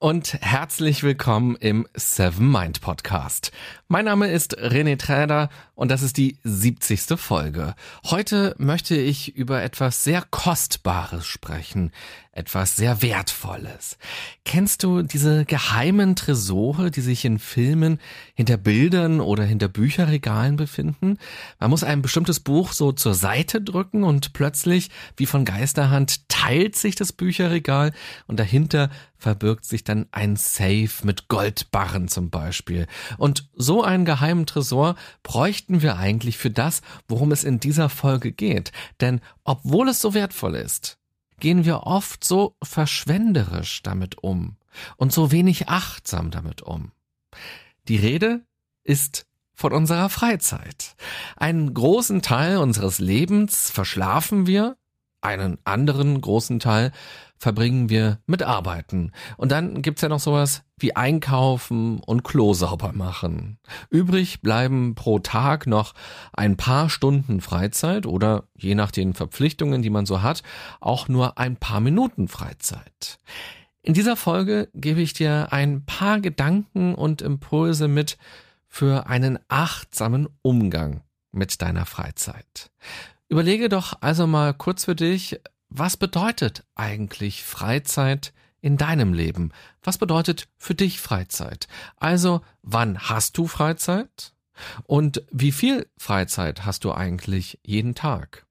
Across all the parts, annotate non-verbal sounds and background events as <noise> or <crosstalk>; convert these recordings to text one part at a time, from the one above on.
und herzlich willkommen im Seven Mind Podcast. Mein Name ist René Träder und das ist die 70. Folge. Heute möchte ich über etwas sehr Kostbares sprechen, etwas sehr Wertvolles. Kennst du diese geheimen Tresore, die sich in Filmen hinter Bildern oder hinter Bücherregalen befinden? Man muss ein bestimmtes Buch so zur Seite drücken und plötzlich, wie von Geisterhand, teilt sich das Bücherregal und dahinter verbirgt sich dann ein Safe mit Goldbarren zum Beispiel. Und so einen geheimen Tresor bräuchten wir eigentlich für das, worum es in dieser Folge geht. Denn obwohl es so wertvoll ist, gehen wir oft so verschwenderisch damit um und so wenig achtsam damit um. Die Rede ist von unserer Freizeit. Einen großen Teil unseres Lebens verschlafen wir, einen anderen großen Teil verbringen wir mit Arbeiten. Und dann gibt's ja noch sowas wie Einkaufen und Klo sauber machen. Übrig bleiben pro Tag noch ein paar Stunden Freizeit oder je nach den Verpflichtungen, die man so hat, auch nur ein paar Minuten Freizeit. In dieser Folge gebe ich dir ein paar Gedanken und Impulse mit für einen achtsamen Umgang mit deiner Freizeit. Überlege doch also mal kurz für dich, was bedeutet eigentlich Freizeit in deinem Leben? Was bedeutet für dich Freizeit? Also, wann hast du Freizeit? Und wie viel Freizeit hast du eigentlich jeden Tag?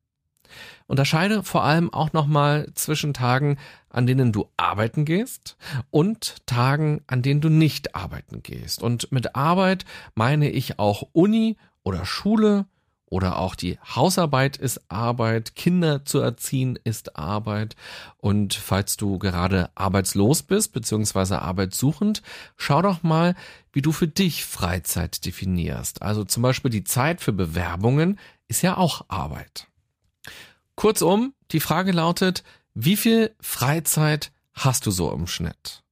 Unterscheide vor allem auch nochmal zwischen Tagen, an denen du arbeiten gehst und Tagen, an denen du nicht arbeiten gehst. Und mit Arbeit meine ich auch Uni oder Schule, oder auch die Hausarbeit ist Arbeit, Kinder zu erziehen ist Arbeit. Und falls du gerade arbeitslos bist, beziehungsweise arbeitssuchend, schau doch mal, wie du für dich Freizeit definierst. Also zum Beispiel die Zeit für Bewerbungen ist ja auch Arbeit. Kurzum, die Frage lautet, wie viel Freizeit hast du so im Schnitt?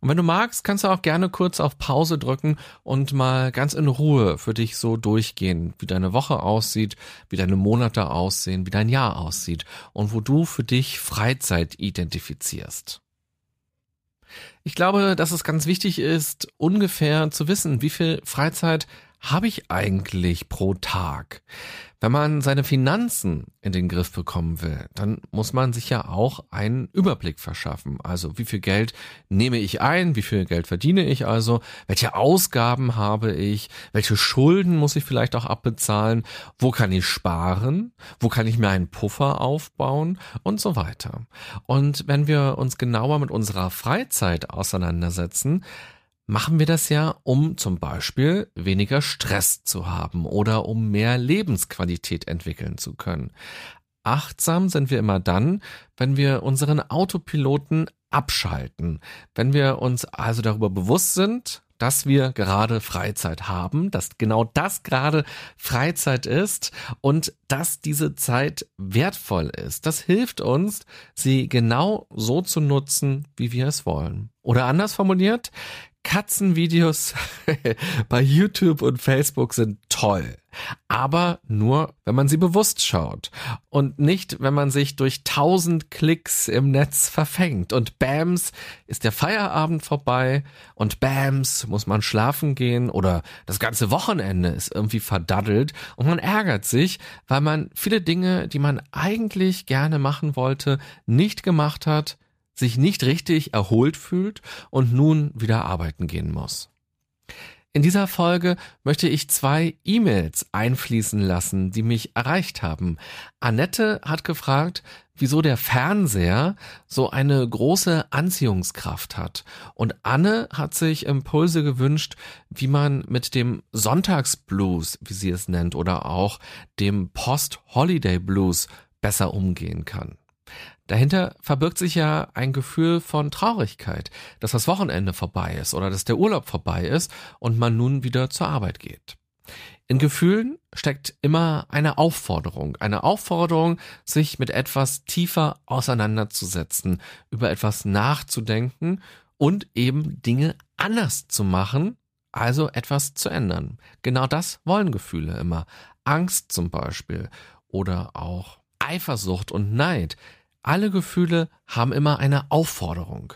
Und wenn du magst, kannst du auch gerne kurz auf Pause drücken und mal ganz in Ruhe für dich so durchgehen, wie deine Woche aussieht, wie deine Monate aussehen, wie dein Jahr aussieht und wo du für dich Freizeit identifizierst. Ich glaube, dass es ganz wichtig ist, ungefähr zu wissen, wie viel Freizeit habe ich eigentlich pro Tag? Wenn man seine Finanzen in den Griff bekommen will, dann muss man sich ja auch einen Überblick verschaffen. Also wie viel Geld nehme ich ein, wie viel Geld verdiene ich also, welche Ausgaben habe ich, welche Schulden muss ich vielleicht auch abbezahlen, wo kann ich sparen, wo kann ich mir einen Puffer aufbauen und so weiter. Und wenn wir uns genauer mit unserer Freizeit auseinandersetzen, machen wir das ja, um zum Beispiel weniger Stress zu haben oder um mehr Lebensqualität entwickeln zu können. Achtsam sind wir immer dann, wenn wir unseren Autopiloten abschalten, wenn wir uns also darüber bewusst sind, dass wir gerade Freizeit haben, dass genau das gerade Freizeit ist und dass diese Zeit wertvoll ist. Das hilft uns, sie genau so zu nutzen, wie wir es wollen. Oder anders formuliert, Katzenvideos <laughs> bei YouTube und Facebook sind toll. Aber nur, wenn man sie bewusst schaut. Und nicht, wenn man sich durch tausend Klicks im Netz verfängt. Und bams ist der Feierabend vorbei. Und bams muss man schlafen gehen. Oder das ganze Wochenende ist irgendwie verdaddelt. Und man ärgert sich, weil man viele Dinge, die man eigentlich gerne machen wollte, nicht gemacht hat sich nicht richtig erholt fühlt und nun wieder arbeiten gehen muss. In dieser Folge möchte ich zwei E-Mails einfließen lassen, die mich erreicht haben. Annette hat gefragt, wieso der Fernseher so eine große Anziehungskraft hat. Und Anne hat sich Impulse gewünscht, wie man mit dem Sonntagsblues, wie sie es nennt, oder auch dem Post-Holiday Blues besser umgehen kann. Dahinter verbirgt sich ja ein Gefühl von Traurigkeit, dass das Wochenende vorbei ist oder dass der Urlaub vorbei ist und man nun wieder zur Arbeit geht. In Gefühlen steckt immer eine Aufforderung, eine Aufforderung, sich mit etwas tiefer auseinanderzusetzen, über etwas nachzudenken und eben Dinge anders zu machen, also etwas zu ändern. Genau das wollen Gefühle immer. Angst zum Beispiel oder auch Eifersucht und Neid. Alle Gefühle haben immer eine Aufforderung.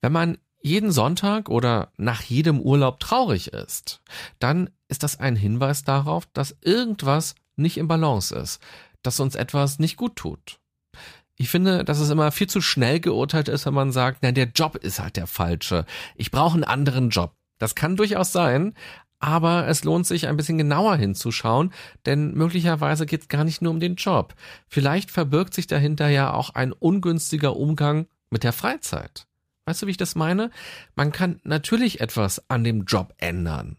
Wenn man jeden Sonntag oder nach jedem Urlaub traurig ist, dann ist das ein Hinweis darauf, dass irgendwas nicht im Balance ist, dass uns etwas nicht gut tut. Ich finde, dass es immer viel zu schnell geurteilt ist, wenn man sagt, na, der Job ist halt der falsche. Ich brauche einen anderen Job. Das kann durchaus sein, aber es lohnt sich ein bisschen genauer hinzuschauen, denn möglicherweise geht es gar nicht nur um den Job. Vielleicht verbirgt sich dahinter ja auch ein ungünstiger Umgang mit der Freizeit. Weißt du, wie ich das meine? Man kann natürlich etwas an dem Job ändern.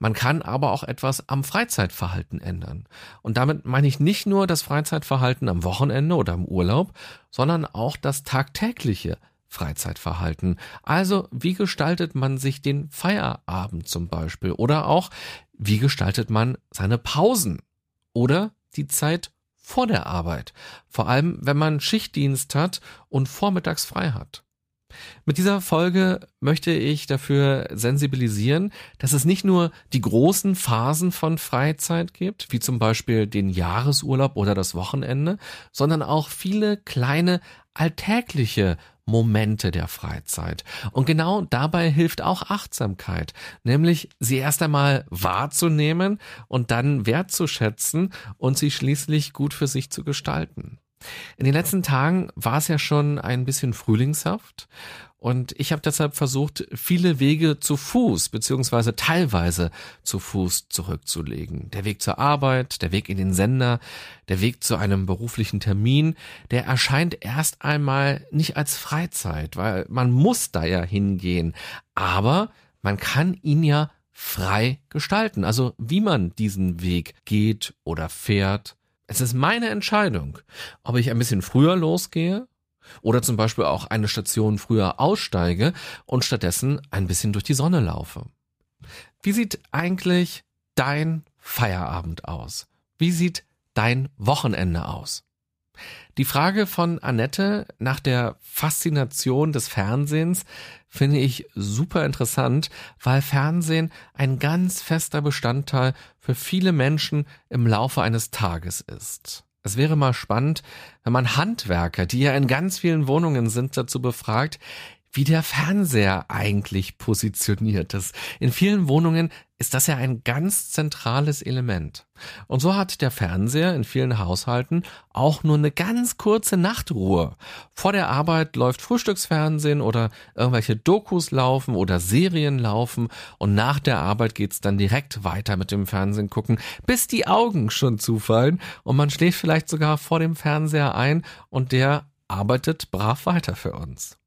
Man kann aber auch etwas am Freizeitverhalten ändern. Und damit meine ich nicht nur das Freizeitverhalten am Wochenende oder im Urlaub, sondern auch das tagtägliche Freizeitverhalten. Also wie gestaltet man sich den Feierabend zum Beispiel oder auch wie gestaltet man seine Pausen oder die Zeit vor der Arbeit, vor allem wenn man Schichtdienst hat und vormittags frei hat. Mit dieser Folge möchte ich dafür sensibilisieren, dass es nicht nur die großen Phasen von Freizeit gibt, wie zum Beispiel den Jahresurlaub oder das Wochenende, sondern auch viele kleine alltägliche Momente der Freizeit. Und genau dabei hilft auch Achtsamkeit, nämlich sie erst einmal wahrzunehmen und dann wertzuschätzen und sie schließlich gut für sich zu gestalten. In den letzten Tagen war es ja schon ein bisschen frühlingshaft und ich habe deshalb versucht, viele Wege zu Fuß beziehungsweise teilweise zu Fuß zurückzulegen. Der Weg zur Arbeit, der Weg in den Sender, der Weg zu einem beruflichen Termin, der erscheint erst einmal nicht als Freizeit, weil man muss da ja hingehen. Aber man kann ihn ja frei gestalten. Also wie man diesen Weg geht oder fährt es ist meine Entscheidung, ob ich ein bisschen früher losgehe oder zum Beispiel auch eine Station früher aussteige und stattdessen ein bisschen durch die Sonne laufe. Wie sieht eigentlich dein Feierabend aus? Wie sieht dein Wochenende aus? Die Frage von Annette nach der Faszination des Fernsehens finde ich super interessant, weil Fernsehen ein ganz fester Bestandteil für viele Menschen im Laufe eines Tages ist. Es wäre mal spannend, wenn man Handwerker, die ja in ganz vielen Wohnungen sind, dazu befragt, wie der Fernseher eigentlich positioniert ist. In vielen Wohnungen ist das ja ein ganz zentrales Element. Und so hat der Fernseher in vielen Haushalten auch nur eine ganz kurze Nachtruhe. Vor der Arbeit läuft Frühstücksfernsehen oder irgendwelche Dokus laufen oder Serien laufen und nach der Arbeit geht's dann direkt weiter mit dem Fernsehen gucken, bis die Augen schon zufallen und man schläft vielleicht sogar vor dem Fernseher ein und der arbeitet brav weiter für uns.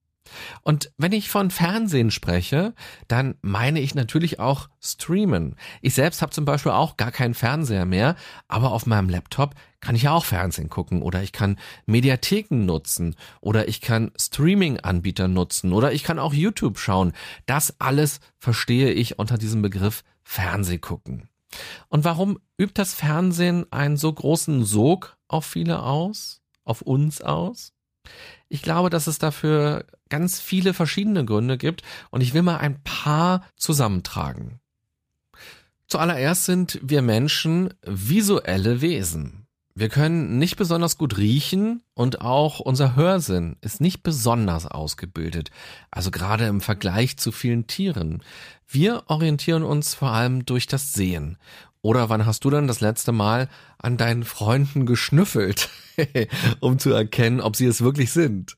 Und wenn ich von Fernsehen spreche, dann meine ich natürlich auch Streamen. Ich selbst habe zum Beispiel auch gar keinen Fernseher mehr, aber auf meinem Laptop kann ich ja auch Fernsehen gucken oder ich kann Mediatheken nutzen oder ich kann Streaming-Anbieter nutzen oder ich kann auch YouTube schauen. Das alles verstehe ich unter diesem Begriff Fernsehgucken. Und warum übt das Fernsehen einen so großen Sog auf viele aus? Auf uns aus? Ich glaube, dass es dafür ganz viele verschiedene Gründe gibt und ich will mal ein paar zusammentragen. Zuallererst sind wir Menschen visuelle Wesen. Wir können nicht besonders gut riechen und auch unser Hörsinn ist nicht besonders ausgebildet, also gerade im Vergleich zu vielen Tieren. Wir orientieren uns vor allem durch das Sehen. Oder wann hast du dann das letzte Mal an deinen Freunden geschnüffelt, <laughs> um zu erkennen, ob sie es wirklich sind?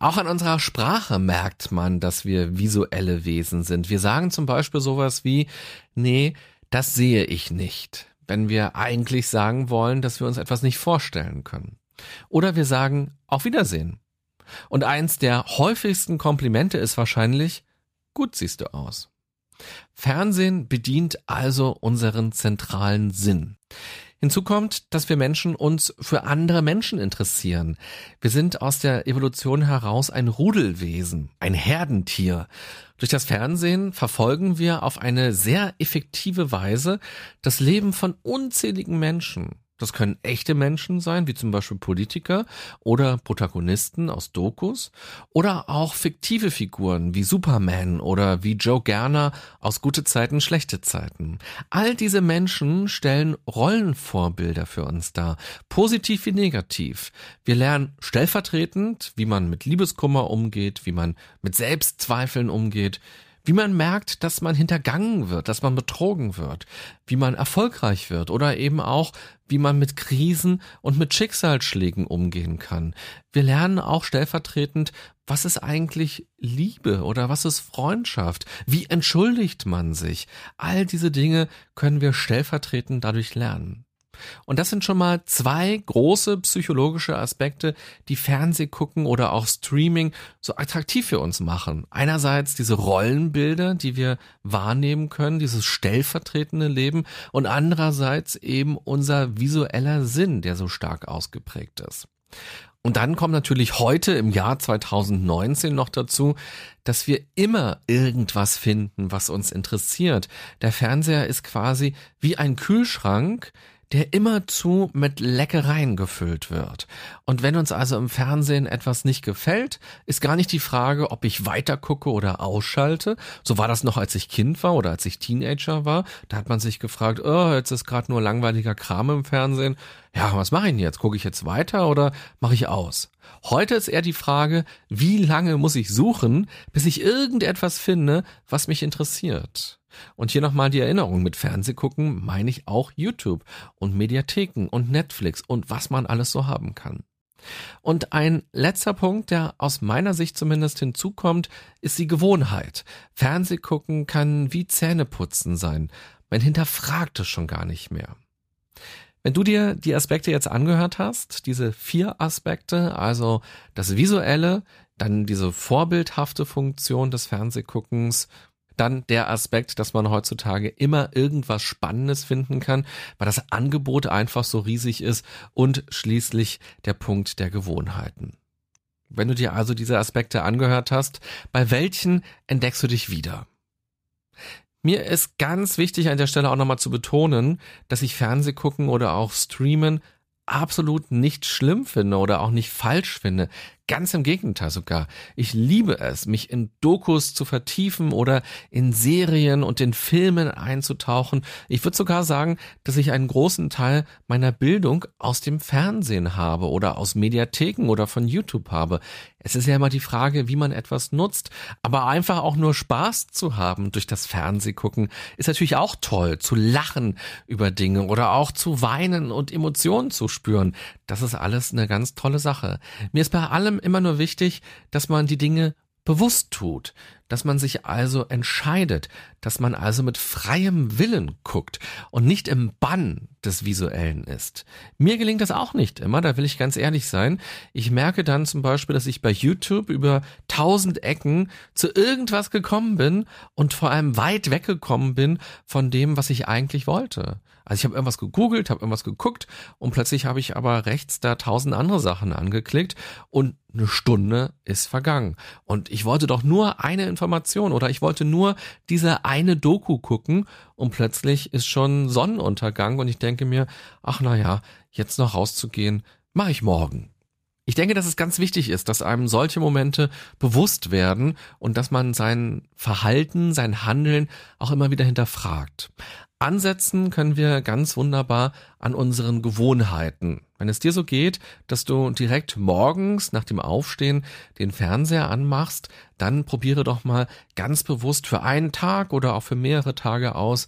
Auch an unserer Sprache merkt man, dass wir visuelle Wesen sind. Wir sagen zum Beispiel sowas wie, nee, das sehe ich nicht, wenn wir eigentlich sagen wollen, dass wir uns etwas nicht vorstellen können. Oder wir sagen, auf Wiedersehen. Und eins der häufigsten Komplimente ist wahrscheinlich, gut siehst du aus. Fernsehen bedient also unseren zentralen Sinn. Hinzu kommt, dass wir Menschen uns für andere Menschen interessieren. Wir sind aus der Evolution heraus ein Rudelwesen, ein Herdentier. Durch das Fernsehen verfolgen wir auf eine sehr effektive Weise das Leben von unzähligen Menschen. Das können echte Menschen sein, wie zum Beispiel Politiker oder Protagonisten aus Dokus oder auch fiktive Figuren wie Superman oder wie Joe Gerner aus Gute Zeiten, Schlechte Zeiten. All diese Menschen stellen Rollenvorbilder für uns dar, positiv wie negativ. Wir lernen stellvertretend, wie man mit Liebeskummer umgeht, wie man mit Selbstzweifeln umgeht, wie man merkt, dass man hintergangen wird, dass man betrogen wird, wie man erfolgreich wird oder eben auch, wie man mit Krisen und mit Schicksalsschlägen umgehen kann. Wir lernen auch stellvertretend, was ist eigentlich Liebe oder was ist Freundschaft? Wie entschuldigt man sich? All diese Dinge können wir stellvertretend dadurch lernen. Und das sind schon mal zwei große psychologische Aspekte, die Fernsehgucken oder auch Streaming so attraktiv für uns machen. Einerseits diese Rollenbilder, die wir wahrnehmen können, dieses stellvertretende Leben und andererseits eben unser visueller Sinn, der so stark ausgeprägt ist. Und dann kommt natürlich heute im Jahr 2019 noch dazu, dass wir immer irgendwas finden, was uns interessiert. Der Fernseher ist quasi wie ein Kühlschrank, der immerzu mit Leckereien gefüllt wird. Und wenn uns also im Fernsehen etwas nicht gefällt, ist gar nicht die Frage, ob ich weiter gucke oder ausschalte. So war das noch, als ich Kind war oder als ich Teenager war. Da hat man sich gefragt, oh, jetzt ist gerade nur langweiliger Kram im Fernsehen. Ja, was mache ich denn jetzt? Gucke ich jetzt weiter oder mache ich aus? Heute ist eher die Frage, wie lange muss ich suchen, bis ich irgendetwas finde, was mich interessiert? Und hier nochmal die Erinnerung mit Fernsehgucken meine ich auch YouTube und Mediatheken und Netflix und was man alles so haben kann. Und ein letzter Punkt, der aus meiner Sicht zumindest hinzukommt, ist die Gewohnheit. Fernsehgucken kann wie Zähneputzen sein. Man hinterfragt es schon gar nicht mehr. Wenn du dir die Aspekte jetzt angehört hast, diese vier Aspekte, also das Visuelle, dann diese vorbildhafte Funktion des Fernsehguckens dann der Aspekt, dass man heutzutage immer irgendwas Spannendes finden kann, weil das Angebot einfach so riesig ist und schließlich der Punkt der Gewohnheiten. Wenn du dir also diese Aspekte angehört hast, bei welchen entdeckst du dich wieder? Mir ist ganz wichtig an der Stelle auch nochmal zu betonen, dass ich Fernseh gucken oder auch streamen absolut nicht schlimm finde oder auch nicht falsch finde. Ganz im Gegenteil sogar. Ich liebe es, mich in Dokus zu vertiefen oder in Serien und in Filmen einzutauchen. Ich würde sogar sagen, dass ich einen großen Teil meiner Bildung aus dem Fernsehen habe oder aus Mediatheken oder von YouTube habe. Es ist ja immer die Frage, wie man etwas nutzt, aber einfach auch nur Spaß zu haben durch das Fernsehgucken ist natürlich auch toll, zu lachen über Dinge oder auch zu weinen und Emotionen zu spüren. Das ist alles eine ganz tolle Sache. Mir ist bei allem immer nur wichtig, dass man die Dinge bewusst tut, dass man sich also entscheidet, dass man also mit freiem Willen guckt und nicht im Bann des Visuellen ist. Mir gelingt das auch nicht immer, da will ich ganz ehrlich sein. Ich merke dann zum Beispiel, dass ich bei YouTube über tausend Ecken zu irgendwas gekommen bin und vor allem weit weggekommen bin von dem, was ich eigentlich wollte. Also ich habe irgendwas gegoogelt, habe irgendwas geguckt und plötzlich habe ich aber rechts da tausend andere Sachen angeklickt und eine Stunde ist vergangen. Und ich wollte doch nur eine Information oder ich wollte nur diese eine Doku gucken und plötzlich ist schon Sonnenuntergang und ich denke mir, ach na ja, jetzt noch rauszugehen, mache ich morgen. Ich denke, dass es ganz wichtig ist, dass einem solche Momente bewusst werden und dass man sein Verhalten, sein Handeln auch immer wieder hinterfragt. Ansetzen können wir ganz wunderbar an unseren Gewohnheiten. Wenn es dir so geht, dass du direkt morgens nach dem Aufstehen den Fernseher anmachst, dann probiere doch mal ganz bewusst für einen Tag oder auch für mehrere Tage aus,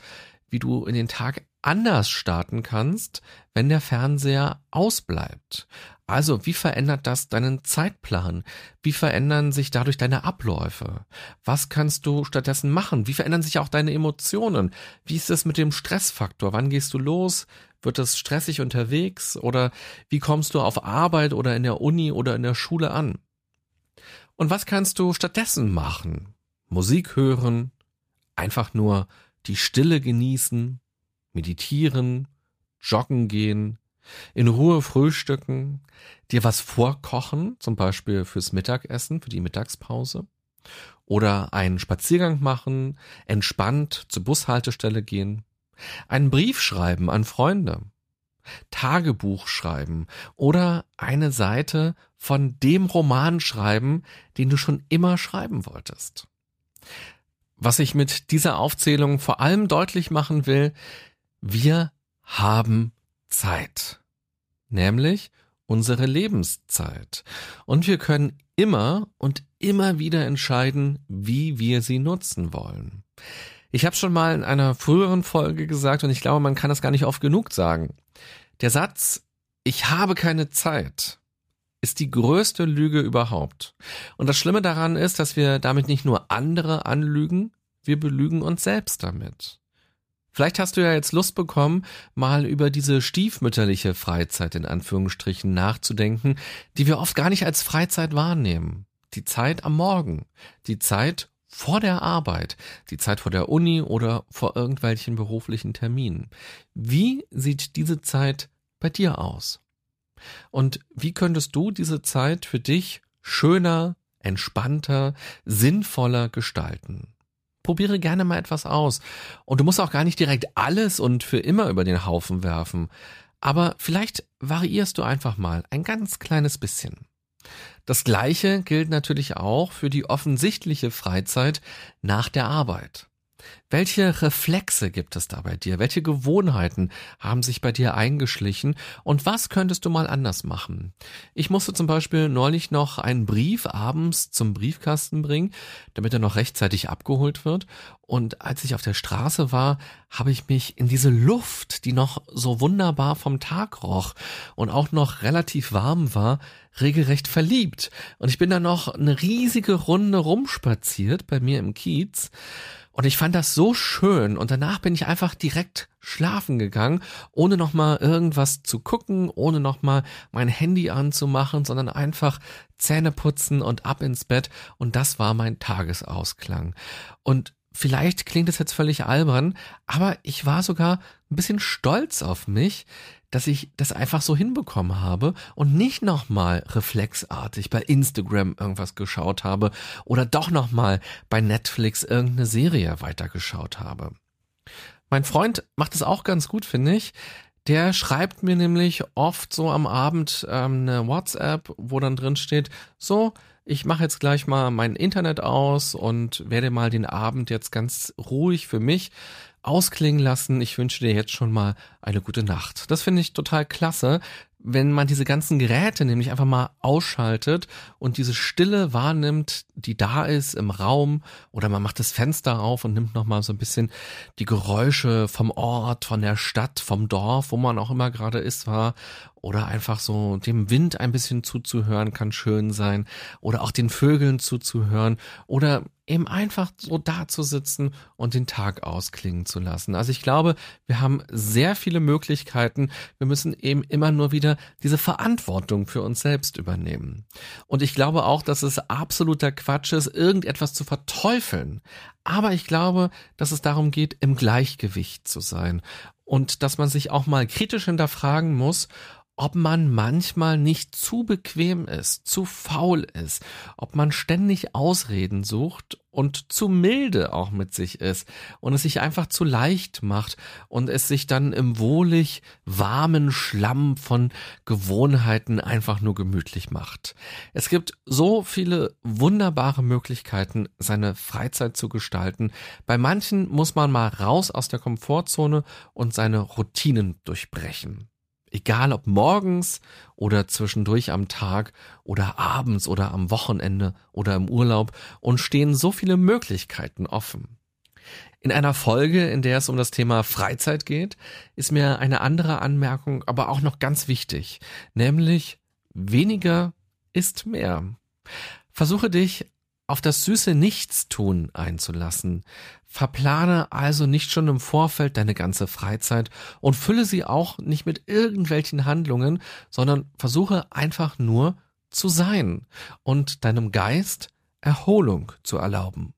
wie du in den Tag anders starten kannst, wenn der Fernseher ausbleibt. Also, wie verändert das deinen Zeitplan? Wie verändern sich dadurch deine Abläufe? Was kannst du stattdessen machen? Wie verändern sich auch deine Emotionen? Wie ist es mit dem Stressfaktor? Wann gehst du los? Wird es stressig unterwegs? Oder wie kommst du auf Arbeit oder in der Uni oder in der Schule an? Und was kannst du stattdessen machen? Musik hören? Einfach nur die Stille genießen? Meditieren? Joggen gehen? In Ruhe frühstücken, dir was vorkochen, zum Beispiel fürs Mittagessen, für die Mittagspause, oder einen Spaziergang machen, entspannt zur Bushaltestelle gehen, einen Brief schreiben an Freunde, Tagebuch schreiben oder eine Seite von dem Roman schreiben, den du schon immer schreiben wolltest. Was ich mit dieser Aufzählung vor allem deutlich machen will, wir haben Zeit. Nämlich unsere Lebenszeit. Und wir können immer und immer wieder entscheiden, wie wir sie nutzen wollen. Ich habe schon mal in einer früheren Folge gesagt und ich glaube, man kann das gar nicht oft genug sagen. Der Satz, ich habe keine Zeit, ist die größte Lüge überhaupt. Und das Schlimme daran ist, dass wir damit nicht nur andere anlügen, wir belügen uns selbst damit. Vielleicht hast du ja jetzt Lust bekommen, mal über diese stiefmütterliche Freizeit in Anführungsstrichen nachzudenken, die wir oft gar nicht als Freizeit wahrnehmen. Die Zeit am Morgen, die Zeit vor der Arbeit, die Zeit vor der Uni oder vor irgendwelchen beruflichen Terminen. Wie sieht diese Zeit bei dir aus? Und wie könntest du diese Zeit für dich schöner, entspannter, sinnvoller gestalten? Probiere gerne mal etwas aus. Und du musst auch gar nicht direkt alles und für immer über den Haufen werfen. Aber vielleicht variierst du einfach mal ein ganz kleines bisschen. Das Gleiche gilt natürlich auch für die offensichtliche Freizeit nach der Arbeit. Welche Reflexe gibt es da bei dir? Welche Gewohnheiten haben sich bei dir eingeschlichen? Und was könntest du mal anders machen? Ich musste zum Beispiel neulich noch einen Brief abends zum Briefkasten bringen, damit er noch rechtzeitig abgeholt wird. Und als ich auf der Straße war, habe ich mich in diese Luft, die noch so wunderbar vom Tag roch und auch noch relativ warm war, regelrecht verliebt. Und ich bin dann noch eine riesige Runde rumspaziert bei mir im Kiez. Und ich fand das so schön. Und danach bin ich einfach direkt schlafen gegangen, ohne nochmal irgendwas zu gucken, ohne nochmal mein Handy anzumachen, sondern einfach Zähne putzen und ab ins Bett. Und das war mein Tagesausklang. Und vielleicht klingt es jetzt völlig albern, aber ich war sogar ein bisschen stolz auf mich, dass ich das einfach so hinbekommen habe und nicht nochmal reflexartig bei Instagram irgendwas geschaut habe oder doch nochmal bei Netflix irgendeine Serie weitergeschaut habe. Mein Freund macht es auch ganz gut, finde ich. Der schreibt mir nämlich oft so am Abend ähm, eine WhatsApp, wo dann drin steht, so, ich mache jetzt gleich mal mein Internet aus und werde mal den Abend jetzt ganz ruhig für mich ausklingen lassen. Ich wünsche dir jetzt schon mal eine gute Nacht. Das finde ich total klasse, wenn man diese ganzen Geräte nämlich einfach mal ausschaltet und diese Stille wahrnimmt, die da ist im Raum oder man macht das Fenster auf und nimmt noch mal so ein bisschen die Geräusche vom Ort, von der Stadt, vom Dorf, wo man auch immer gerade ist, war oder einfach so dem Wind ein bisschen zuzuhören kann schön sein oder auch den Vögeln zuzuhören oder eben einfach so da zu sitzen und den Tag ausklingen zu lassen. Also ich glaube, wir haben sehr viele Möglichkeiten. Wir müssen eben immer nur wieder diese Verantwortung für uns selbst übernehmen. Und ich glaube auch, dass es absoluter Quatsch ist, irgendetwas zu verteufeln. Aber ich glaube, dass es darum geht, im Gleichgewicht zu sein. Und dass man sich auch mal kritisch hinterfragen muss, ob man manchmal nicht zu bequem ist, zu faul ist, ob man ständig Ausreden sucht und zu milde auch mit sich ist und es sich einfach zu leicht macht und es sich dann im wohlig warmen Schlamm von Gewohnheiten einfach nur gemütlich macht. Es gibt so viele wunderbare Möglichkeiten, seine Freizeit zu gestalten. Bei manchen muss man mal raus aus der Komfortzone und seine Routinen durchbrechen. Egal ob morgens oder zwischendurch am Tag oder abends oder am Wochenende oder im Urlaub und stehen so viele Möglichkeiten offen. In einer Folge, in der es um das Thema Freizeit geht, ist mir eine andere Anmerkung aber auch noch ganz wichtig, nämlich weniger ist mehr. Versuche dich auf das süße Nichtstun einzulassen. Verplane also nicht schon im Vorfeld deine ganze Freizeit und fülle sie auch nicht mit irgendwelchen Handlungen, sondern versuche einfach nur zu sein und deinem Geist Erholung zu erlauben.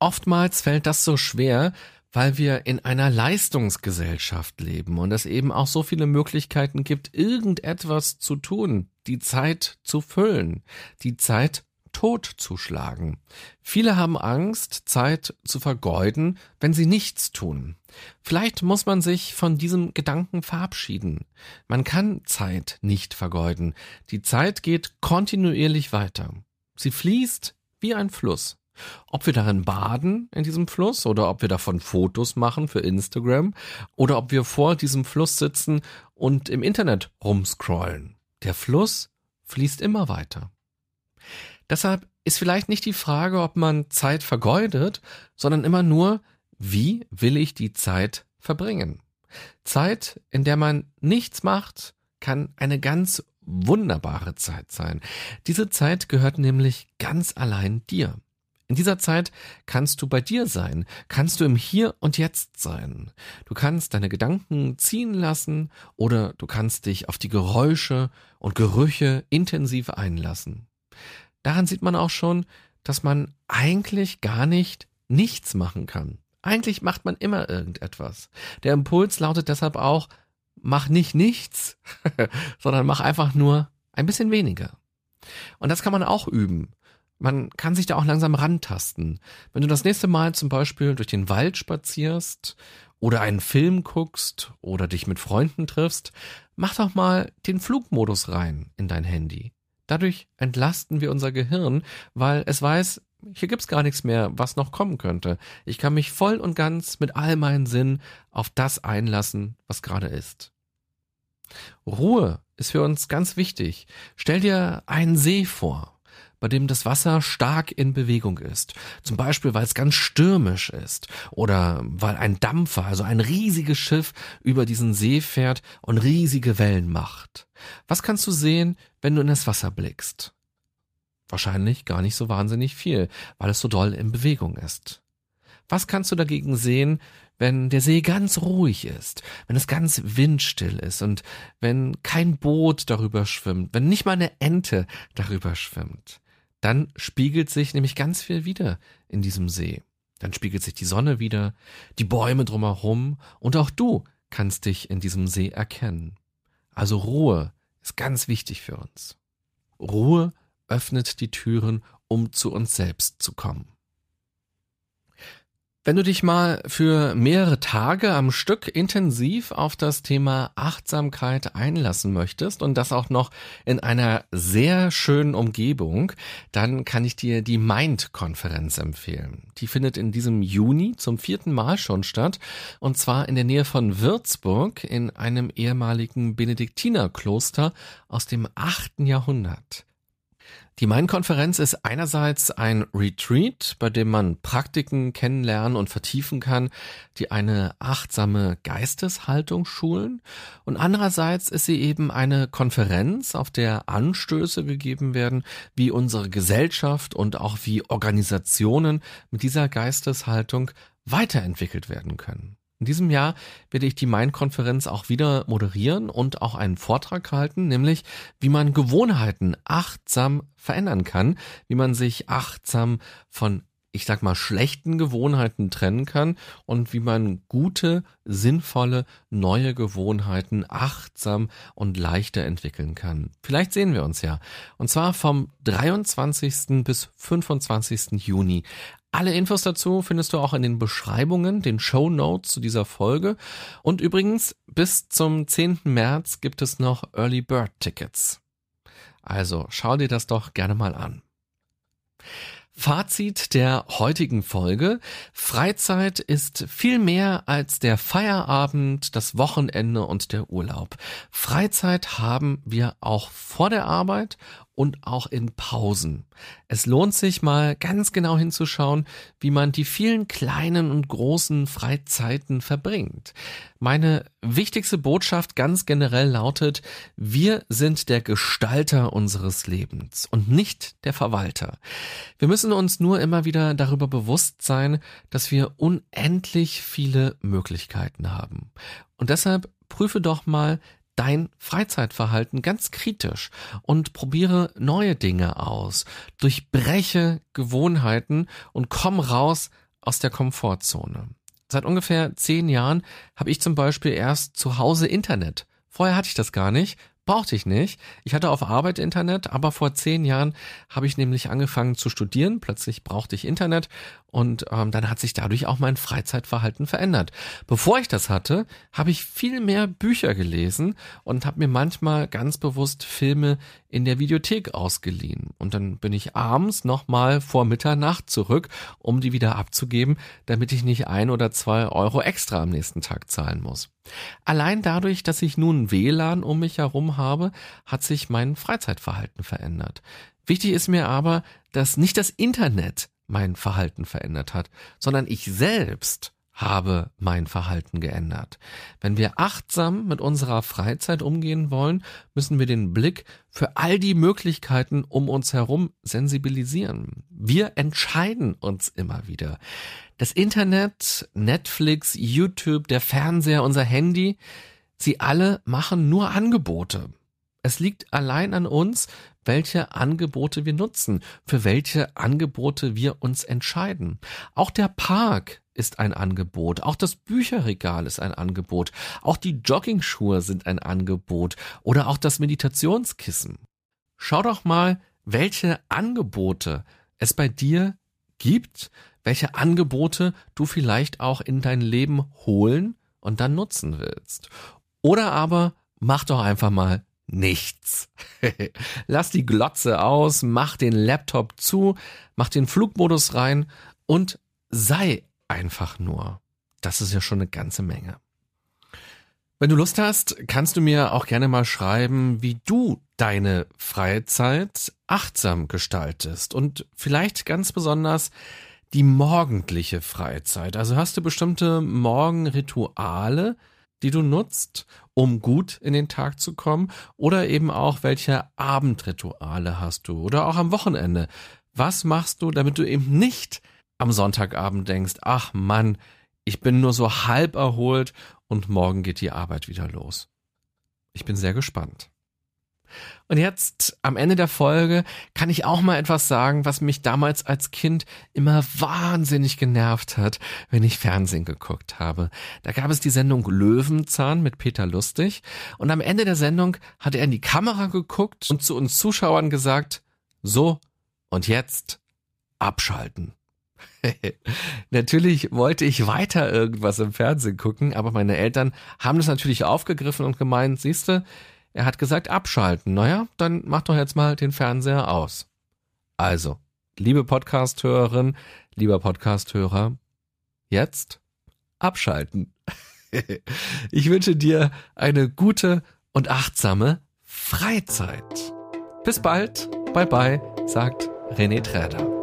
Oftmals fällt das so schwer, weil wir in einer Leistungsgesellschaft leben und es eben auch so viele Möglichkeiten gibt, irgendetwas zu tun, die Zeit zu füllen, die Zeit Tod zuschlagen. Viele haben Angst, Zeit zu vergeuden, wenn sie nichts tun. Vielleicht muss man sich von diesem Gedanken verabschieden. Man kann Zeit nicht vergeuden. Die Zeit geht kontinuierlich weiter. Sie fließt wie ein Fluss. Ob wir darin baden in diesem Fluss oder ob wir davon Fotos machen für Instagram oder ob wir vor diesem Fluss sitzen und im Internet rumscrollen. Der Fluss fließt immer weiter. Deshalb ist vielleicht nicht die Frage, ob man Zeit vergeudet, sondern immer nur, wie will ich die Zeit verbringen? Zeit, in der man nichts macht, kann eine ganz wunderbare Zeit sein. Diese Zeit gehört nämlich ganz allein dir. In dieser Zeit kannst du bei dir sein, kannst du im Hier und Jetzt sein. Du kannst deine Gedanken ziehen lassen oder du kannst dich auf die Geräusche und Gerüche intensiv einlassen. Daran sieht man auch schon, dass man eigentlich gar nicht nichts machen kann. Eigentlich macht man immer irgendetwas. Der Impuls lautet deshalb auch, mach nicht nichts, <laughs> sondern mach einfach nur ein bisschen weniger. Und das kann man auch üben. Man kann sich da auch langsam rantasten. Wenn du das nächste Mal zum Beispiel durch den Wald spazierst oder einen Film guckst oder dich mit Freunden triffst, mach doch mal den Flugmodus rein in dein Handy. Dadurch entlasten wir unser Gehirn, weil es weiß, hier gibt's gar nichts mehr, was noch kommen könnte. Ich kann mich voll und ganz mit all meinen Sinnen auf das einlassen, was gerade ist. Ruhe ist für uns ganz wichtig. Stell dir einen See vor bei dem das Wasser stark in Bewegung ist. Zum Beispiel, weil es ganz stürmisch ist oder weil ein Dampfer, also ein riesiges Schiff über diesen See fährt und riesige Wellen macht. Was kannst du sehen, wenn du in das Wasser blickst? Wahrscheinlich gar nicht so wahnsinnig viel, weil es so doll in Bewegung ist. Was kannst du dagegen sehen, wenn der See ganz ruhig ist, wenn es ganz windstill ist und wenn kein Boot darüber schwimmt, wenn nicht mal eine Ente darüber schwimmt? Dann spiegelt sich nämlich ganz viel wieder in diesem See. Dann spiegelt sich die Sonne wieder, die Bäume drumherum und auch du kannst dich in diesem See erkennen. Also Ruhe ist ganz wichtig für uns. Ruhe öffnet die Türen, um zu uns selbst zu kommen. Wenn du dich mal für mehrere Tage am Stück intensiv auf das Thema Achtsamkeit einlassen möchtest und das auch noch in einer sehr schönen Umgebung, dann kann ich dir die Mind-Konferenz empfehlen. Die findet in diesem Juni zum vierten Mal schon statt und zwar in der Nähe von Würzburg in einem ehemaligen Benediktinerkloster aus dem achten Jahrhundert. Die Main-Konferenz ist einerseits ein Retreat, bei dem man Praktiken kennenlernen und vertiefen kann, die eine achtsame Geisteshaltung schulen. Und andererseits ist sie eben eine Konferenz, auf der Anstöße gegeben werden, wie unsere Gesellschaft und auch wie Organisationen mit dieser Geisteshaltung weiterentwickelt werden können. In diesem Jahr werde ich die Main-Konferenz auch wieder moderieren und auch einen Vortrag halten, nämlich wie man Gewohnheiten achtsam verändern kann, wie man sich achtsam von ich sag mal, schlechten Gewohnheiten trennen kann und wie man gute, sinnvolle, neue Gewohnheiten achtsam und leichter entwickeln kann. Vielleicht sehen wir uns ja. Und zwar vom 23. bis 25. Juni. Alle Infos dazu findest du auch in den Beschreibungen, den Show Notes zu dieser Folge. Und übrigens, bis zum 10. März gibt es noch Early Bird Tickets. Also schau dir das doch gerne mal an. Fazit der heutigen Folge. Freizeit ist viel mehr als der Feierabend, das Wochenende und der Urlaub. Freizeit haben wir auch vor der Arbeit und auch in Pausen. Es lohnt sich mal ganz genau hinzuschauen, wie man die vielen kleinen und großen Freizeiten verbringt. Meine wichtigste Botschaft ganz generell lautet, wir sind der Gestalter unseres Lebens und nicht der Verwalter. Wir müssen uns nur immer wieder darüber bewusst sein, dass wir unendlich viele Möglichkeiten haben. Und deshalb prüfe doch mal, dein Freizeitverhalten ganz kritisch und probiere neue Dinge aus. Durchbreche Gewohnheiten und komm raus aus der Komfortzone. Seit ungefähr zehn Jahren habe ich zum Beispiel erst zu Hause Internet. Vorher hatte ich das gar nicht, brauchte ich nicht. Ich hatte auf Arbeit Internet, aber vor zehn Jahren habe ich nämlich angefangen zu studieren. Plötzlich brauchte ich Internet und ähm, dann hat sich dadurch auch mein Freizeitverhalten verändert. Bevor ich das hatte, habe ich viel mehr Bücher gelesen und habe mir manchmal ganz bewusst Filme in der Videothek ausgeliehen. Und dann bin ich abends nochmal vor Mitternacht zurück, um die wieder abzugeben, damit ich nicht ein oder zwei Euro extra am nächsten Tag zahlen muss. Allein dadurch, dass ich nun WLAN um mich herum habe, hat sich mein Freizeitverhalten verändert. Wichtig ist mir aber, dass nicht das Internet mein Verhalten verändert hat, sondern ich selbst habe mein Verhalten geändert. Wenn wir achtsam mit unserer Freizeit umgehen wollen, müssen wir den Blick für all die Möglichkeiten um uns herum sensibilisieren. Wir entscheiden uns immer wieder. Das Internet, Netflix, YouTube, der Fernseher, unser Handy, sie alle machen nur Angebote. Es liegt allein an uns, welche Angebote wir nutzen, für welche Angebote wir uns entscheiden. Auch der Park ist ein Angebot, auch das Bücherregal ist ein Angebot, auch die Joggingschuhe sind ein Angebot oder auch das Meditationskissen. Schau doch mal, welche Angebote es bei dir gibt, welche Angebote du vielleicht auch in dein Leben holen und dann nutzen willst. Oder aber mach doch einfach mal nichts. <laughs> Lass die Glotze aus, mach den Laptop zu, mach den Flugmodus rein und sei einfach nur. Das ist ja schon eine ganze Menge. Wenn du Lust hast, kannst du mir auch gerne mal schreiben, wie du deine Freizeit achtsam gestaltest und vielleicht ganz besonders die morgendliche Freizeit. Also hast du bestimmte Morgenrituale, die du nutzt, um gut in den Tag zu kommen? Oder eben auch, welche Abendrituale hast du? Oder auch am Wochenende? Was machst du, damit du eben nicht am Sonntagabend denkst, ach Mann, ich bin nur so halb erholt und morgen geht die Arbeit wieder los? Ich bin sehr gespannt. Und jetzt am Ende der Folge kann ich auch mal etwas sagen, was mich damals als Kind immer wahnsinnig genervt hat, wenn ich Fernsehen geguckt habe. Da gab es die Sendung Löwenzahn mit Peter Lustig und am Ende der Sendung hat er in die Kamera geguckt und zu uns Zuschauern gesagt, so und jetzt abschalten. <laughs> natürlich wollte ich weiter irgendwas im Fernsehen gucken, aber meine Eltern haben das natürlich aufgegriffen und gemeint, siehste, er hat gesagt abschalten. Naja, dann mach doch jetzt mal den Fernseher aus. Also, liebe Podcasthörerin, lieber Podcasthörer, jetzt abschalten. <laughs> ich wünsche dir eine gute und achtsame Freizeit. Bis bald, bye bye, sagt René Träder.